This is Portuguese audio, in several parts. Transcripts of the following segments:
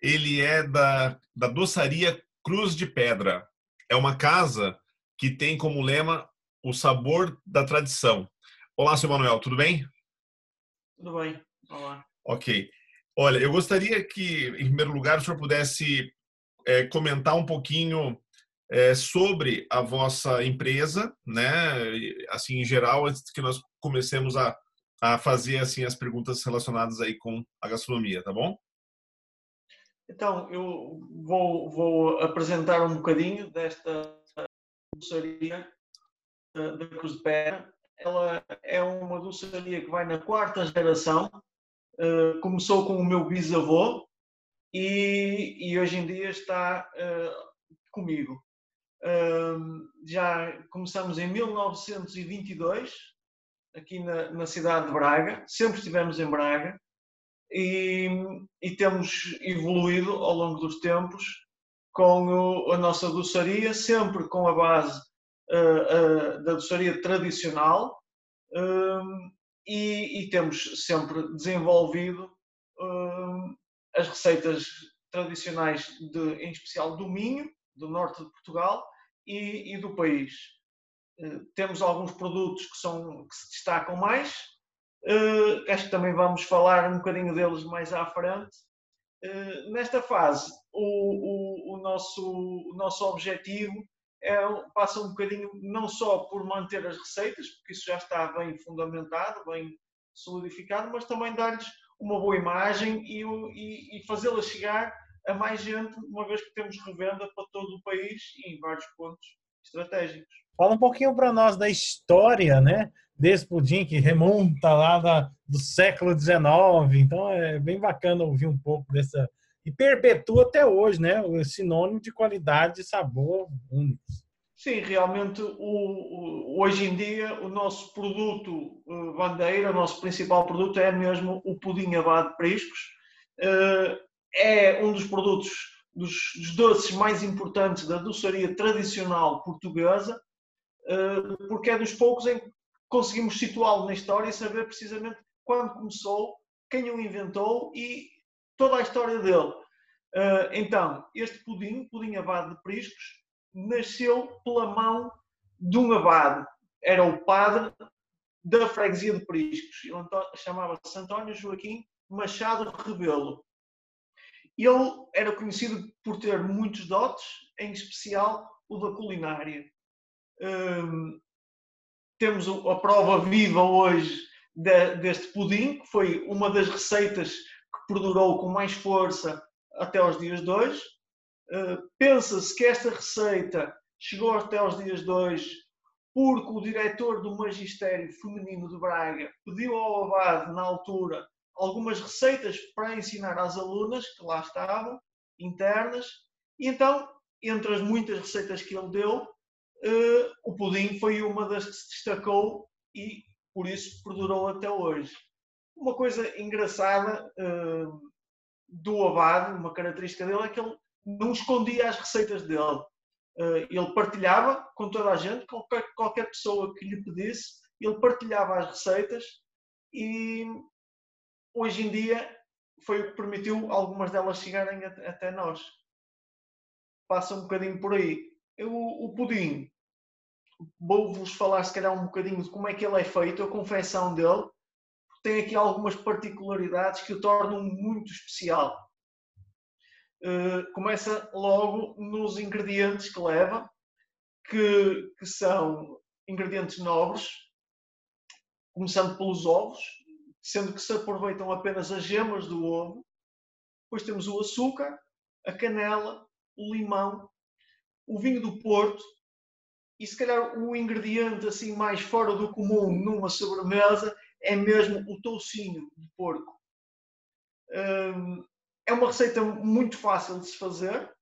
Ele é da, da doçaria Cruz de Pedra. É uma casa que tem como lema o sabor da tradição. Olá, senhor Manuel, tudo bem? Tudo bem. Olá. Ok. Olha, eu gostaria que, em primeiro lugar, o senhor pudesse é, comentar um pouquinho é, sobre a vossa empresa, né? Assim, em geral, antes que nós comecemos a a fazer assim as perguntas relacionadas aí com a gastronomia, tá bom? Então, eu vou, vou apresentar um bocadinho desta doçaria da Cruz de Pé. Ela é uma doçaria que vai na quarta geração. Uh, começou com o meu bisavô e, e hoje em dia está uh, comigo. Uh, já começamos em 1922 aqui na, na, cidade de Braga, sempre estivemos em Braga e, e, temos evoluído ao longo dos tempos com o, a nossa doçaria, sempre com a base uh, uh, da doçaria tradicional uh, e, e, temos sempre desenvolvido as receitas tradicionais, de, em especial do Minho, do norte de Portugal e, e do país. Eh, temos alguns produtos que, são, que se destacam mais. Uh, acho que também vamos falar um bocadinho deles mais à frente. Uh, nesta fase, o, o, o, nosso, o nosso objetivo é, passa um bocadinho não só por manter as receitas, porque isso já está bem fundamentado, bem solidificado, mas também dar-lhes uma boa imagem e, e, e fazê-las chegar a mais gente, uma vez que temos revenda para todo o país e em vários pontos estratégicos. Fala um pouquinho para nós da história, né? Desse pudim que remonta lá da, do século XIX. Então é bem bacana ouvir um pouco dessa. E perpetua até hoje, né? O sinônimo de qualidade e sabor únicos. Sim, realmente, o, o, hoje em dia, o nosso produto uh, bandeira, o nosso principal produto é mesmo o pudim abade de priscos. Uh, é um dos produtos dos, dos doces mais importantes da doçaria tradicional portuguesa, eh, porque é dos poucos em que conseguimos situá-lo na história e saber precisamente quando começou, quem o inventou e toda a história dele. Eh, então, este pudim, pudim abade de priscos, nasceu pela mão de um abade. Era o padre da freguesia de Priscos. Ele chamava-se António Joaquim Machado Rebelo. Ele era conhecido por ter muitos dotes, em especial o da culinária. Um, temos a prova viva hoje de, deste pudim, que foi uma das receitas que perdurou com mais força até aos dias de hoje. Uh, Pensa-se que esta receita chegou até aos dias de hoje porque o diretor do Magistério Feminino de Braga pediu ao abade, na altura, algumas receitas para ensinar às alunas que lá estavam, internas, e então, entre as muitas receitas que ele deu, uh, o pudim foi uma das que se destacou e por isso perdurou até hoje. Uma coisa engraçada uh, do Abade, uma característica dele, é que ele não escondia as receitas dele. Uh, ele partilhava com toda a gente, qualquer, qualquer pessoa que lhe pedisse, ele partilhava as receitas e hoje em dia foi o que permitiu algumas delas chegarem até nós. Passa um bocadinho por aí. Eu, o pudim, vou-vos falar se calhar um bocadinho de como é que ele é feito, a confecção dele, tem aqui algumas particularidades que o tornam muito especial. Uh, começa logo nos ingredientes que leva, que, que são ingredientes nobres, começando pelos ovos, sendo que se aproveitam apenas as gemas do ovo. Depois temos o açúcar, a canela, o limão, o vinho do Porto e se calhar o ingrediente assim mais fora do comum numa sobremesa é mesmo o toucinho de porco. Hum, é uma receita muito fácil de se fazer,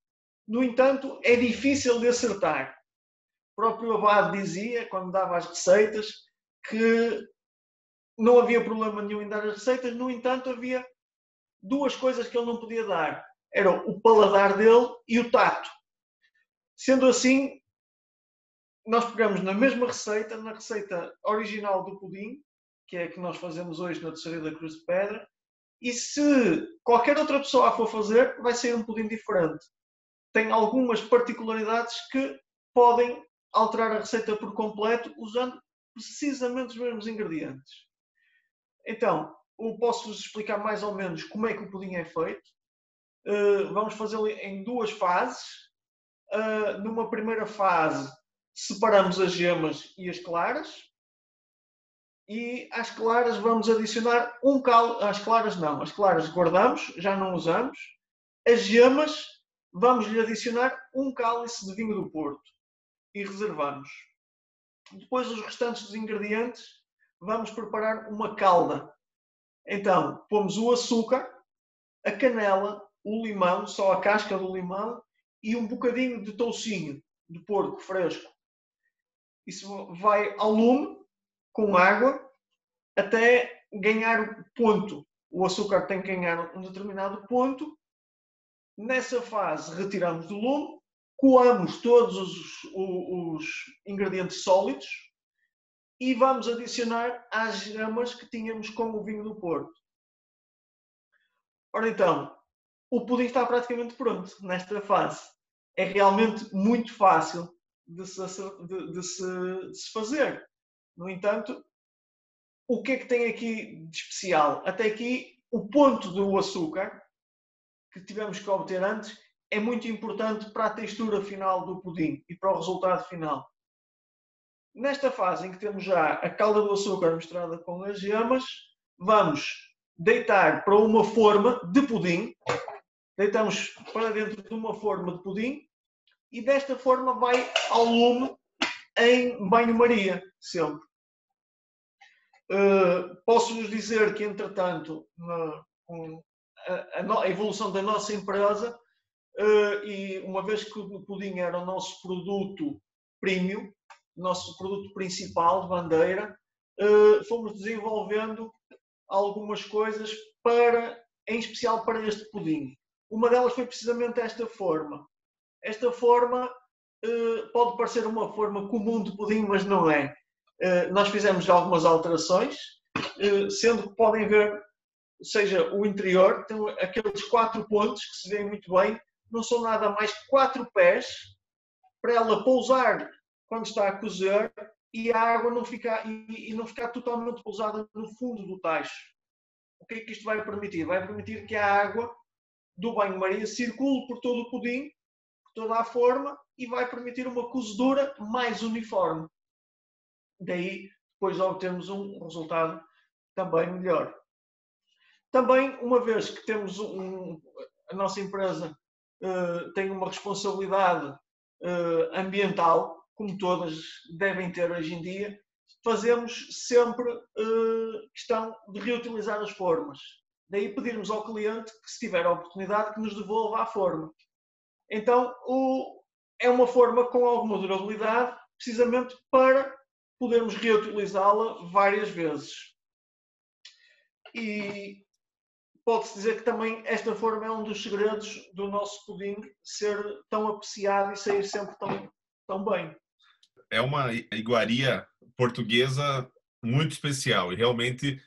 no entanto, é difícil de acertar. O próprio Abad dizia, quando dava as receitas, que não havia problema nenhum em dar as receitas, no entanto, havia duas coisas que ele não podia dar. Era o paladar dele e o tato. Sendo assim, nós pegamos na mesma receita, na receita original do pudim, que é a que nós fazemos hoje na Terceira da Cruz de Pedra, e se qualquer outra pessoa a for fazer, vai ser um pudim diferente. Tem algumas particularidades que podem alterar a receita por completo usando precisamente os mesmos ingredientes. Então, eu posso-vos explicar mais ou menos como é que o pudim é feito. Uh, vamos fazê-lo em duas fases. Uh, numa primeira fase, separamos as gemas e as claras e às claras vamos adicionar um cal. Às claras não, as claras guardamos, já não usamos. As gemas vamos lhe adicionar um cálice de vinho do Porto e reservamos. Depois os restantes dos ingredientes vamos preparar uma calda. Então, pomos o açúcar, a canela, o limão, só a casca do limão e um bocadinho de toucinho de porco fresco. Isso vai ao lume com água até ganhar ponto. O açúcar tem que ganhar um determinado ponto. Nessa fase, retiramos do lume, coamos todos os, os, os ingredientes sólidos e vamos adicionar às gemas que tínhamos com o vinho do Porto. Ora então, o pudim está praticamente pronto nesta fase. É realmente muito fácil de se, de, de se, de se fazer. No entanto, o que é que tem aqui de especial? Até aqui, o ponto do açúcar que tivemos que obter antes é muito importante para a textura final do pudim e para o resultado final. Nesta fase em que temos já a calda do açúcar misturada com as gemas, vamos deitar para uma forma de pudim. Deitamos para dentro de uma forma de pudim e desta forma vai ao lume em banho-maria, sempre. Uh, Posso-vos dizer que, entretanto, na, a, a, a, evolução da nossa empresa, uh, e uma vez que o pudim era o nosso produto premium, nosso produto principal de bandeira, uh, fomos desenvolvendo algumas coisas para, em especial para este pudim. Uma delas foi precisamente esta forma. Esta forma pode parecer uma forma comum de pudim, mas não é. Eh, nós fizemos algumas alterações, eh, sendo que podem ver, seja o interior, tem aqueles quatro pontos que se veem muito bem, não são nada mais que quatro pés para ela pousar quando está a cozer e a água não ficar, e, não ficar totalmente pousada no fundo do tacho. O que é que isto vai permitir? Vai permitir que a água do banho-maria circule por todo o pudim, por toda a forma, e vai permitir uma cozedura mais uniforme daí depois obtemos um resultado também melhor. Também, uma vez que temos um, a nossa empresa uh, tem uma responsabilidade uh, ambiental, como todas devem ter hoje em dia, fazemos sempre uh, questão de reutilizar as formas. Daí pedirmos ao cliente que, se tiver a oportunidade, que nos devolva a forma. Então, o, é uma forma com alguma durabilidade, precisamente para podemos reutilizá-la várias vezes. E pode-se dizer que também esta forma é um dos segredos do nosso pudim ser tão apreciado e sair sempre tão, tão bem. É uma iguaria portuguesa muito especial e realmente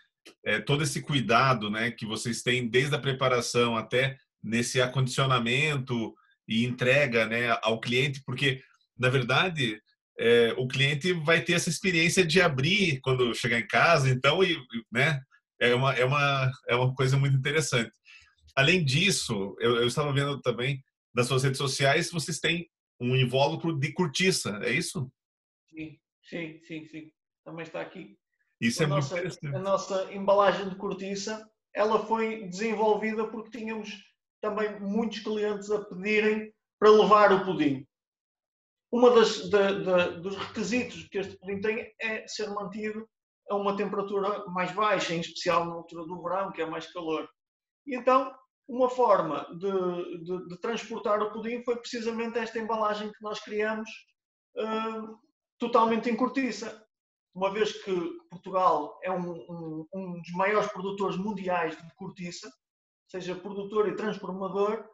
é, todo esse cuidado né, que vocês têm desde a preparação até nesse acondicionamento e entrega né, ao cliente, porque na verdade é, o cliente vai ter essa experiência de abrir quando chegar em casa, então, e, né, é uma, é, uma, é uma coisa muito interessante. Além disso, eu, eu estava vendo também nas suas redes sociais, vocês têm um invólucro de cortiça, é isso? Sim, sim, sim, sim. Também está aqui. Isso a é nossa, muito interessante. A nossa embalagem de cortiça, ela foi desenvolvida porque tínhamos também muitos clientes a pedirem para levar o pudim. Uma das dos requisitos que este pudim tem é ser mantido a uma temperatura mais baixa, em especial na altura do verão, que é mais calor. E então uma forma de, de, de, transportar o pudim foi precisamente esta embalagem que nós criamos, uh, totalmente em cortiça. Uma vez que Portugal é um, um, um, dos maiores produtores mundiais de cortiça, seja produtor e transformador,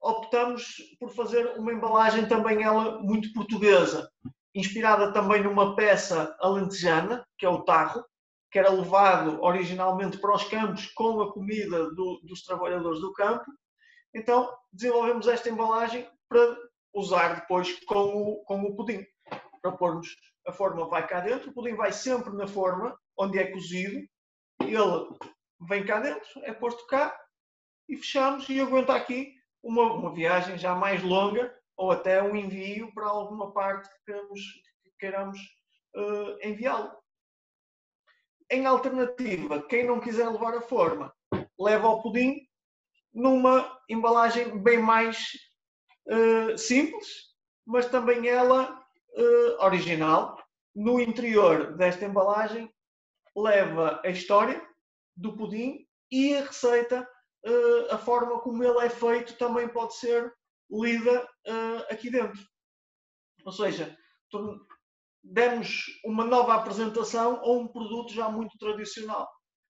optamos por fazer uma embalagem também ela muito portuguesa, inspirada também numa peça alentejana, que é o tarro, que era levado originalmente para os campos com a comida do, dos trabalhadores do campo. Então, desenvolvemos esta embalagem para usar depois com o, com o pudim. Para pormos a forma vai cá dentro, o pudim vai sempre na forma onde é cozido, ele vem cá dentro, é posto cá e fechamos e aguenta aqui uma, uma viagem já mais longa ou até um envio para alguma parte que queiramos, que queiramos uh, enviá-lo. Em alternativa, quem não quiser levar a forma, leva o pudim numa embalagem bem mais uh, simples, mas também ela uh, original. No interior desta embalagem leva a história do pudim e a receita, uh, a forma como ele é feito também pode ser lida aqui dentro. Ou seja, demos uma nova apresentação a um produto já muito tradicional.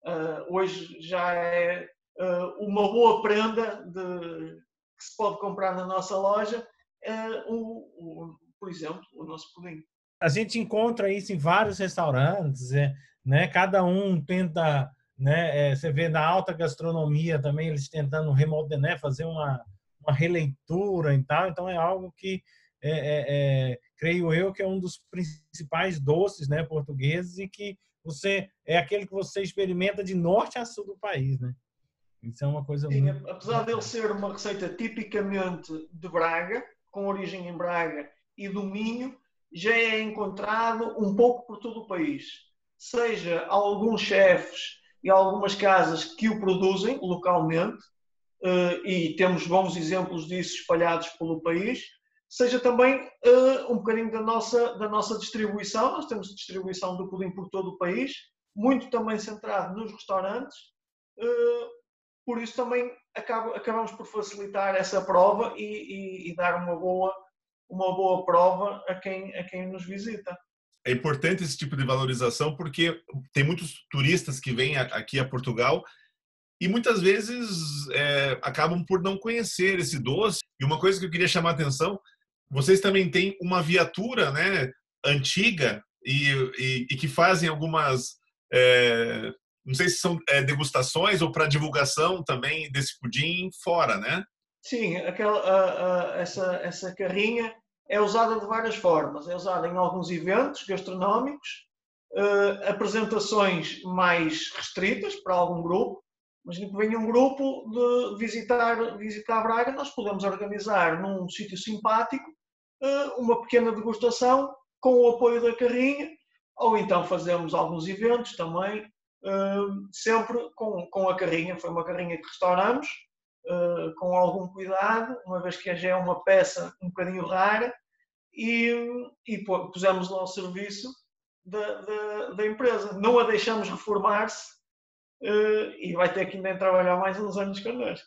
Uh, hoje já é uh, uma boa prenda de, que se pode comprar na nossa loja, uh, o, por exemplo, o nosso pudim. A gente encontra isso em vários restaurantes, é, né? cada um tenta, né? É, você vê na alta gastronomia também eles tentando remodelar, né? fazer uma, uma releitura e tal, então é algo que é, é, é, creio eu que é um dos principais doces né, portugueses e que você é aquele que você experimenta de norte a sul do país, né? Isso é uma coisa Sim, muito... apesar dele ser uma receita tipicamente de Braga, com origem em Braga e do Minho, já é encontrado um pouco por todo o país. Seja alguns chefes e algumas casas que o produzem localmente, eh, e temos bons exemplos disso espalhados pelo país, seja também uh, um bocadinho da nossa, da nossa distribuição. Nós temos distribuição do pudim por todo o país, muito também centrado nos restaurantes. Uh, por isso também acabamos por facilitar essa prova e, e, e, dar uma boa, uma boa prova a quem, a quem nos visita. É importante esse tipo de valorização porque tem muitos turistas que vêm aqui a Portugal e muitas vezes é, acabam por não conhecer esse doce. E uma coisa que eu queria chamar a atenção vocês também têm uma viatura né, antiga e, e, e que fazem algumas, é, não sei se são é, degustações ou para divulgação também desse pudim fora, né? Sim, aquela, essa, essa carrinha é usada de várias formas. É usada em alguns eventos gastronómicos, uh, apresentações mais restritas para algum grupo. Imagina que venha um grupo de visitar, visitar Braga, nós podemos organizar num sítio simpático eh, uma pequena degustação com o apoio da carrinha, ou então fazemos alguns eventos também, eh, sempre com, com a carrinha. Foi uma carrinha que restauramos, eh, com algum cuidado, uma vez que já é uma peça um bocadinho rara, e, e pusemos lá ao serviço da, da, da, empresa. Não a deixamos reformar-se e vai ter que ainda trabalhar mais uns anos connosco.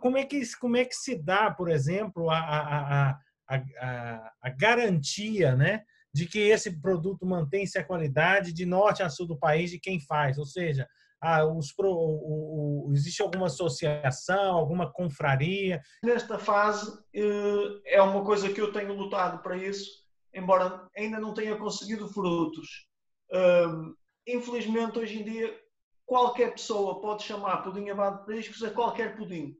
Como é que, como é que se dá, por exemplo, a, a, a a, a, a garantia né, de que esse produto mantém-se a qualidade de norte a sul do país de quem faz. Ou seja, ah, os pro, o, existe alguma associação, alguma confraria? Nesta fase eh, é uma coisa que eu tenho lutado para isso, embora ainda não tenha conseguido frutos. Infelizmente, hoje em dia, qualquer pessoa pode chamar pudim abado de periscos a qualquer pudim.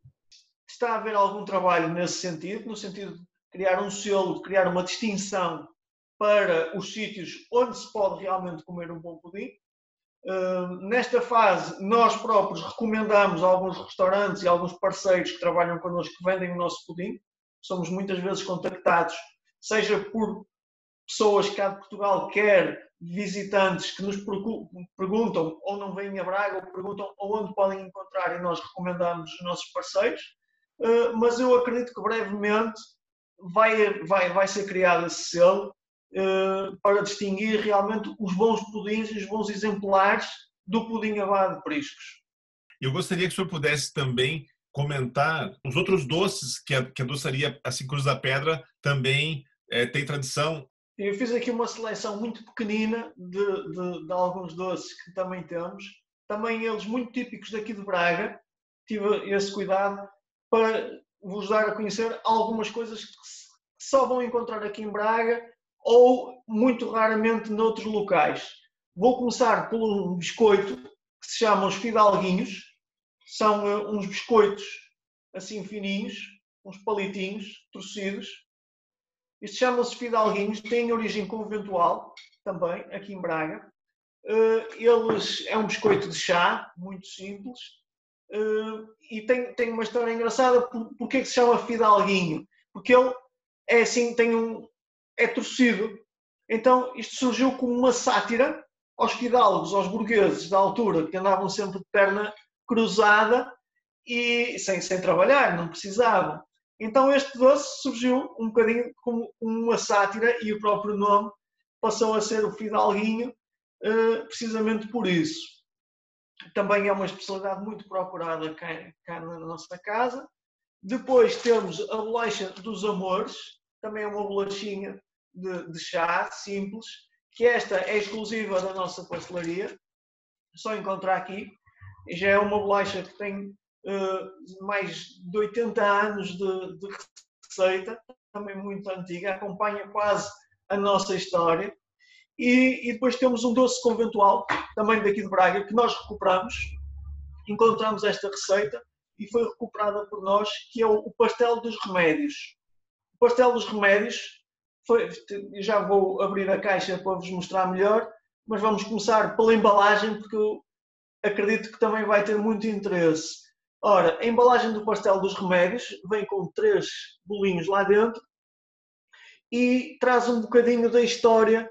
Está a haver algum trabalho nesse sentido, no sentido criar um selo, criar uma distinção para os sítios onde se pode realmente comer um bom pudim. Nesta fase, nós próprios recomendamos alguns restaurantes e alguns parceiros que trabalham connosco que vendem o nosso pudim. Somos muitas vezes contactados, seja por pessoas cá de Portugal, quer visitantes que nos perguntam ou não vêm a Braga ou perguntam onde podem encontrar e nós recomendamos os nossos parceiros. Uh, mas eu acredito que brevemente vai, vai, vai ser criado esse selo para distinguir realmente os bons pudins e os bons exemplares do pudim abado de priscos. Eu gostaria que o senhor pudesse também comentar os outros doces que a, que a doçaria assim Cruz da Pedra também é, tem tradição. Eu fiz aqui uma seleção muito pequenina de, de, de, alguns doces que também temos, também eles muito típicos daqui de Braga. Tive esse cuidado para vos dar a conhecer algumas coisas que só vão encontrar aqui em Braga ou muito raramente noutros locais. Vou começar por um biscoito que se chama os fidalguinhos. São uh, uns biscoitos assim fininhos, uns palitinhos torcidos. Isto chama-se fidalguinhos, tem origem conventual também, aqui em Braga. Uh, eles, é um biscoito de chá, muito simples. Uh, e tem, tem uma história engraçada. Por, que se chama fidalguinho? Porque ele é assim, tem um, é torcido. Então isto surgiu como uma sátira aos fidalgos, aos burgueses da altura, que andavam sempre de perna cruzada e sem, sem trabalhar, não precisavam. Então este doce surgiu um bocadinho como uma sátira e o próprio nome passou a ser o fidalguinho eh, precisamente por isso. Também é uma especialidade muito procurada cá, cá na nossa casa. Depois temos a bolacha dos amores, também é uma bolachinha de, de chá simples, que esta é exclusiva da nossa pastelaria, só encontrar aqui. Já é uma bolacha que tem uh, mais de 80 anos de, de, receita, também muito antiga, acompanha quase a nossa história. E, e, depois temos um doce conventual, também daqui de Braga, que nós recuperamos. Encontramos esta receita e foi recuperada por nós, que é o, pastel dos remédios. O pastel dos remédios foi, já vou abrir a caixa para vos mostrar melhor, mas vamos começar pela embalagem, porque eu acredito que também vai ter muito interesse. Ora, a embalagem do pastel dos remédios vem com três bolinhos lá dentro e traz um bocadinho da história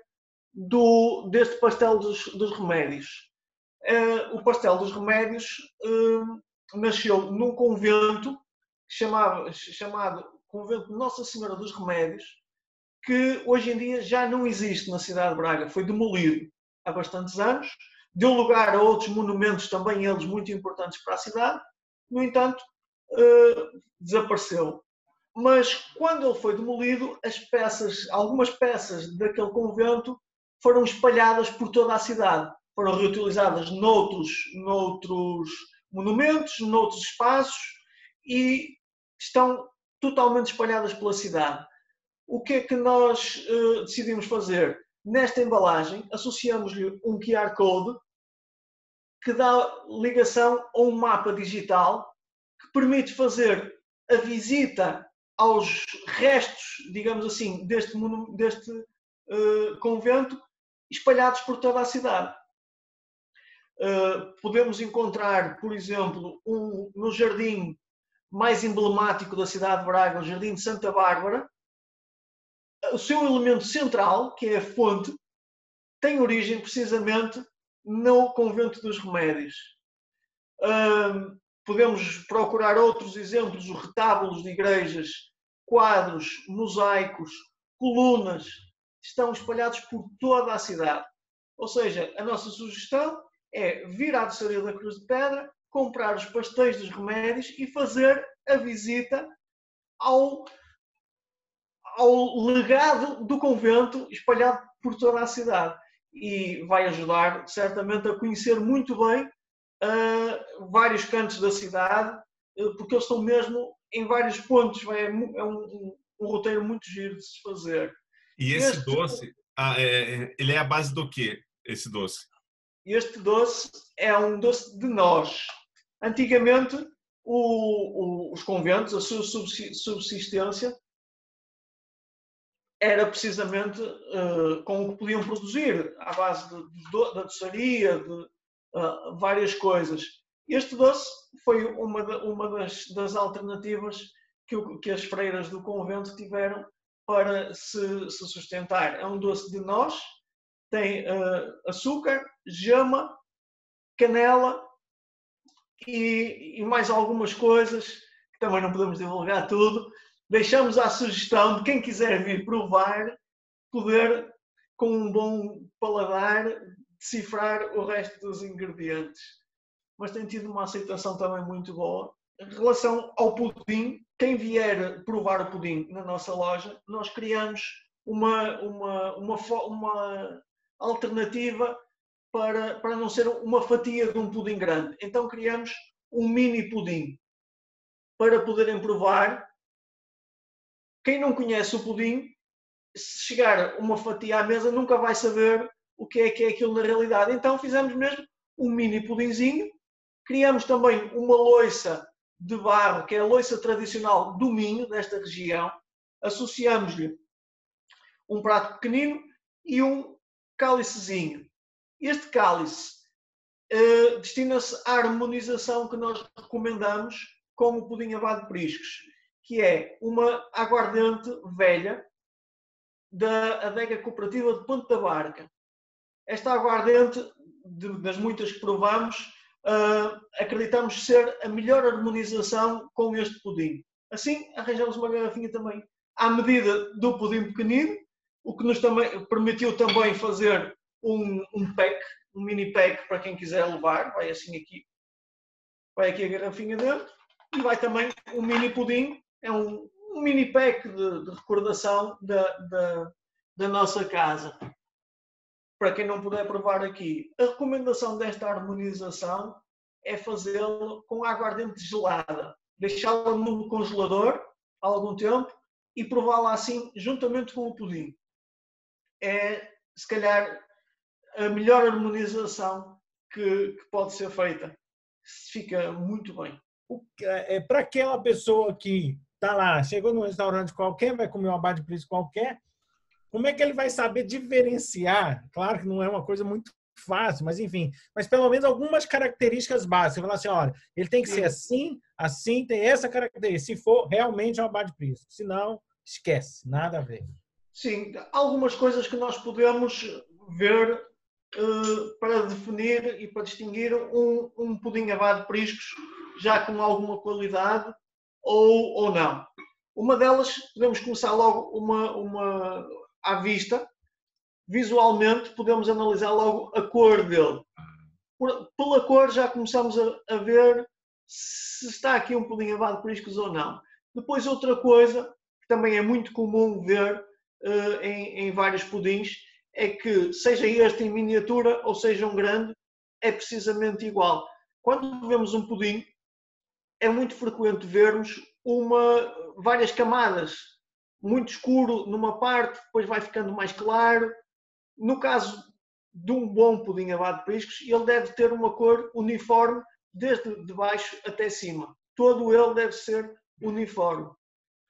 do, deste pastel dos, dos remédios. Uh, o pastel dos remédios uh, nasceu num convento chamado, chamado Convento Nossa Senhora dos Remédios, que hoje em dia já não existe na cidade de Braga, foi demolido há bastantes anos, deu lugar a outros monumentos também eles muito importantes para a cidade, no entanto, uh, desapareceu. Mas quando ele foi demolido, as peças, algumas peças daquele convento foram espalhadas por toda a cidade, foram reutilizadas noutros, noutros monumentos, noutros espaços e estão totalmente espalhadas pela cidade o que é que nós uh, decidimos fazer? Nesta embalagem, associamos-lhe um QR Code que dá ligação a um mapa digital que permite fazer a visita aos restos, digamos assim, deste, deste uh, convento espalhados por toda a cidade. Uh, podemos encontrar, por exemplo, um, no jardim mais emblemático da cidade de Braga, o Jardim de Santa Bárbara, o seu elemento central, que é a fonte, tem origem precisamente no convento dos remédios. podemos procurar outros exemplos, os retábulos de igrejas, quadros, mosaicos, colunas, estão espalhados por toda a cidade. Ou seja, a nossa sugestão é vir à doçaria da Cruz de Pedra, comprar os pastéis dos remédios e fazer a visita ao ao legado do convento espalhado por toda a cidade e vai ajudar certamente a conhecer muito bem uh, vários cantos da cidade, uh, porque eles estão mesmo em vários pontos. É, é um, um, um, roteiro muito giro de se fazer. E esse este, doce, ah, é, é, ele é a base do que, esse doce? Este doce é um doce de nós. Antigamente, o, o, os conventos, a sua subsistência, era precisamente uh, com o que podiam produzir, à base de, de, da doçaria, de uh, várias coisas. Este doce foi uma, uma das, das, alternativas que, o, que, as freiras do convento tiveram para se, se sustentar. É um doce de nós, tem uh, açúcar, gema, canela e, e mais algumas coisas que também não podemos divulgar tudo, deixamos a sugestão de quem quiser vir provar, poder, com um bom paladar, decifrar o resto dos ingredientes. Mas tem tido uma aceitação também muito boa em relação ao pudim, quem vier provar o pudim na nossa loja, nós criamos uma, uma, uma, uma alternativa para, para não ser uma fatia de um pudim grande. Então criamos um mini pudim para poderem provar. Quem não conhece o pudim, se chegar uma fatia à mesa, nunca vai saber o que é que é aquilo na realidade. Então fizemos mesmo um mini pudinzinho. Criamos também uma loiça de barro, que é a loiça tradicional do Minho, desta região. Associamos-lhe um prato pequenino e um cálicezinho. Este cálice uh, destina-se à harmonização que nós recomendamos com o pudim abado de priscos, que é uma aguardente velha da adega cooperativa de Ponte da Barca. Esta aguardente, de, das muitas que provamos, uh, acreditamos ser a melhor harmonização com este pudim. Assim, arranjamos uma garrafinha também à medida do pudim pequenino, o que nos também permitiu também fazer um, um pack, um mini pack para quem quiser levar, vai assim aqui, vai aqui a garrafinha dentro, e vai também um mini pudim, é um, um mini pack de, de recordação da, da, da, nossa casa. Para quem não puder provar aqui, a recomendação desta harmonização é fazê-lo com água ardente gelada, deixá-la no congelador há algum tempo e prová-la assim juntamente com o pudim. É, se calhar, a melhor harmonização que, que pode ser feita. Fica muito bem. É, é para aquela pessoa que está lá, chegou num restaurante qualquer, vai comer uma abade de preço qualquer, como é que ele vai saber diferenciar? Claro que não é uma coisa muito fácil, mas enfim, mas pelo menos algumas características básicas. Você fala assim, olha, ele tem que ser assim, assim, tem essa característica, se for realmente uma abade de preço. Se não, esquece, nada a ver. Sim, algumas coisas que nós podemos ver uh, para definir e para distinguir um, um pudim abade de priscos já com alguma qualidade ou, ou não. Uma delas, podemos começar logo uma, uma à vista, visualmente podemos analisar logo a cor dele. Por, pela cor já começamos a, a, ver se está aqui um pudim abade de priscos ou não. Depois outra coisa que também é muito comum ver uh, em, em vários pudins é que seja este em miniatura ou seja um grande, é precisamente igual. Quando vemos um pudim, é muito frequente vermos uma, várias camadas, muito escuro numa parte, depois vai ficando mais claro. No caso de um bom pudim abado de priscos, ele deve ter uma cor uniforme desde de baixo até cima. Todo ele deve ser uniforme.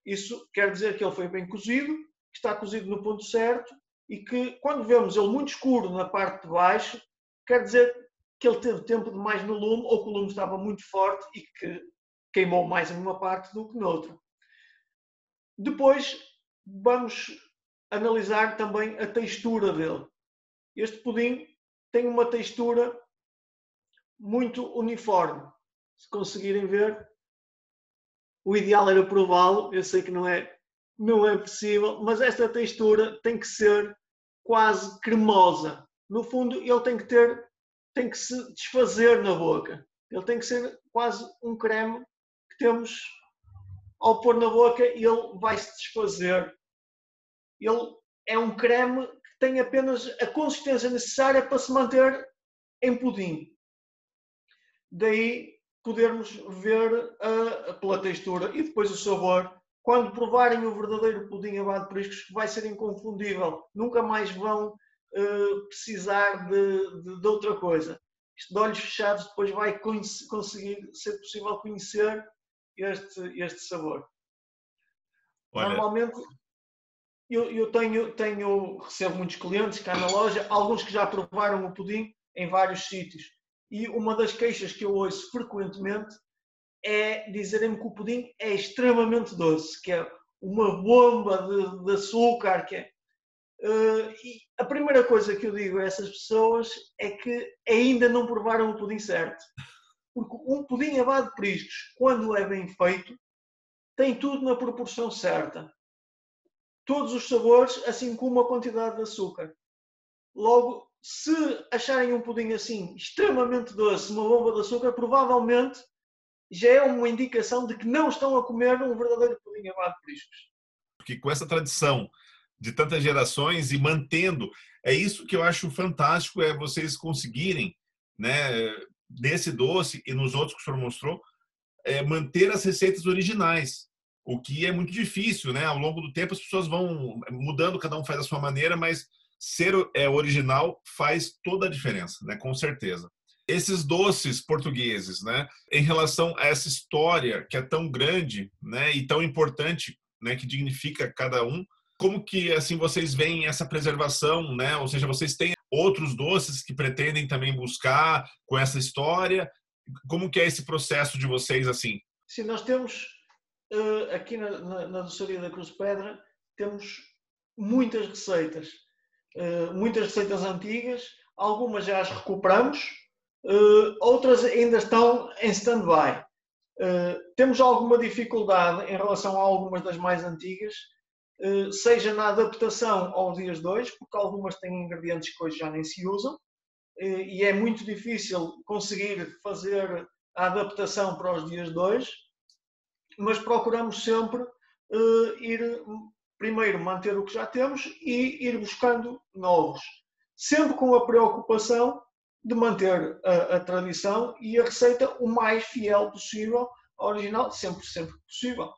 Isso quer dizer que ele foi bem cozido, que está cozido no ponto certo e que quando vemos ele muito escuro na parte de baixo, quer dizer que ele teve tempo demais no lume ou que o lume estava muito forte e que queimou mais em uma parte do que noutra. Depois vamos analisar também a textura dele. Este pudim tem uma textura muito uniforme. Se conseguirem ver, o ideal era prová-lo. Eu sei que não é, não é possível, mas esta textura tem que ser quase cremosa. No fundo, ele tem que ter, tem que se desfazer na boca. Ele tem que ser quase um creme temos, ao pôr na boca, ele vai se desfazer. Ele é um creme que tem apenas a consistência necessária para se manter em pudim. Daí podermos ver uh, pela textura e depois o sabor. Quando provarem o verdadeiro pudim abado de priscos, vai ser inconfundível. Nunca mais vão uh, precisar de, de, de, outra coisa. Isto de olhos fechados depois vai conseguir ser possível conhecer este, este sabor. Olha... Normalmente eu, eu tenho, tenho, recebo muitos clientes cá na loja, alguns que já provaram o pudim em vários sítios. E uma das queixas que eu ouço frequentemente é dizerem-me que o pudim é extremamente doce, que é uma bomba de, de açúcar, que é. Uh, e a primeira coisa que eu digo a essas pessoas é que ainda não provaram o pudim certo. Porque um pudim abado de priscos, quando é bem feito, tem tudo na proporção certa. Todos os sabores, assim como a quantidade de açúcar. Logo, se acharem um pudim assim extremamente doce, uma bomba de açúcar, provavelmente já é uma indicação de que não estão a comer um verdadeiro pudim abado de priscos. Porque com essa tradição de tantas gerações e mantendo, é isso que eu acho fantástico, é vocês conseguirem, né, nesse doce e nos outros que o senhor mostrou, é manter as receitas originais, o que é muito difícil, né? Ao longo do tempo as pessoas vão mudando, cada um faz a sua maneira, mas ser é, original faz toda a diferença, né? Com certeza esses doces portugueses, né, em relação a essa história que é tão grande, né, e tão importante, né, que dignifica cada um, como que assim vocês veem essa preservação, né? Ou seja, vocês têm outros doces que pretendem também buscar com essa história? Como que é esse processo de vocês assim? Sim, nós temos uh, aqui na, na, na doçaria da Cruz Pedra temos muitas receitas, uh, muitas receitas antigas, algumas já as recuperamos, Uh, outras ainda estão em stand-by. Temos alguma dificuldade em relação a algumas das mais antigas, seja na adaptação aos dias 2, porque algumas têm ingredientes que hoje já nem se usam, e é muito difícil conseguir fazer a adaptação para os dias 2, mas procuramos sempre ir primeiro manter o que já temos e ir buscando novos, sempre com a preocupação de manter a, a, tradição e a receita o mais fiel possível original, sempre, sempre possível.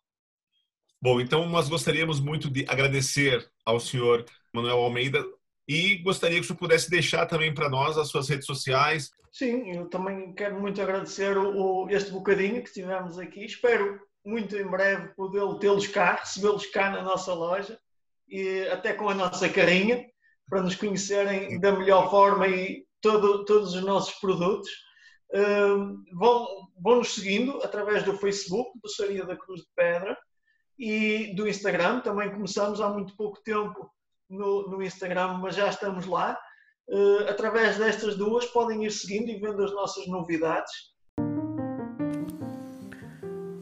Bom, então nós gostaríamos muito de agradecer ao senhor Manuel Almeida e gostaria que o senhor pudesse deixar também para nós as suas redes sociais. Sim, eu também quero muito agradecer o, este bocadinho que tivemos aqui. Espero muito em breve poder tê-los cá, recebê-los cá na nossa loja e até com a nossa carinha para nos conhecerem da melhor forma e todo, todos os nossos produtos. Uh, vão, vão nos seguindo através do Facebook, do Saria da Cruz de Pedra, e do Instagram. Também começamos há muito pouco tempo no, no Instagram, mas já estamos lá. Uh, através destas duas podem ir seguindo e vendo as nossas novidades.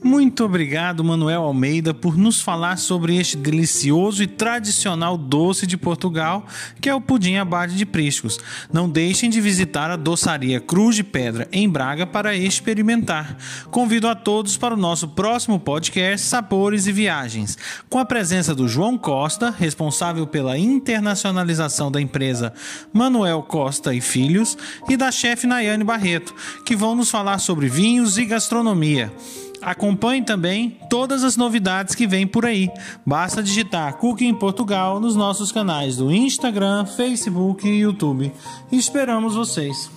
Muito obrigado, Manuel Almeida, por nos falar sobre este delicioso e tradicional doce de Portugal, que é o pudim abade de priscos. Não deixem de visitar a doçaria Cruz de Pedra, em Braga, para experimentar. Convido a todos para o nosso próximo podcast Sabores e Viagens, com a presença do João Costa, responsável pela internacionalização da empresa Manuel Costa e Filhos, e da chefe Nayane Barreto, que vão nos falar sobre vinhos e gastronomia. Acompanhe também todas as novidades que vêm por aí. Basta digitar Cooking Portugal nos nossos canais do Instagram, Facebook e YouTube. esperamos vocês.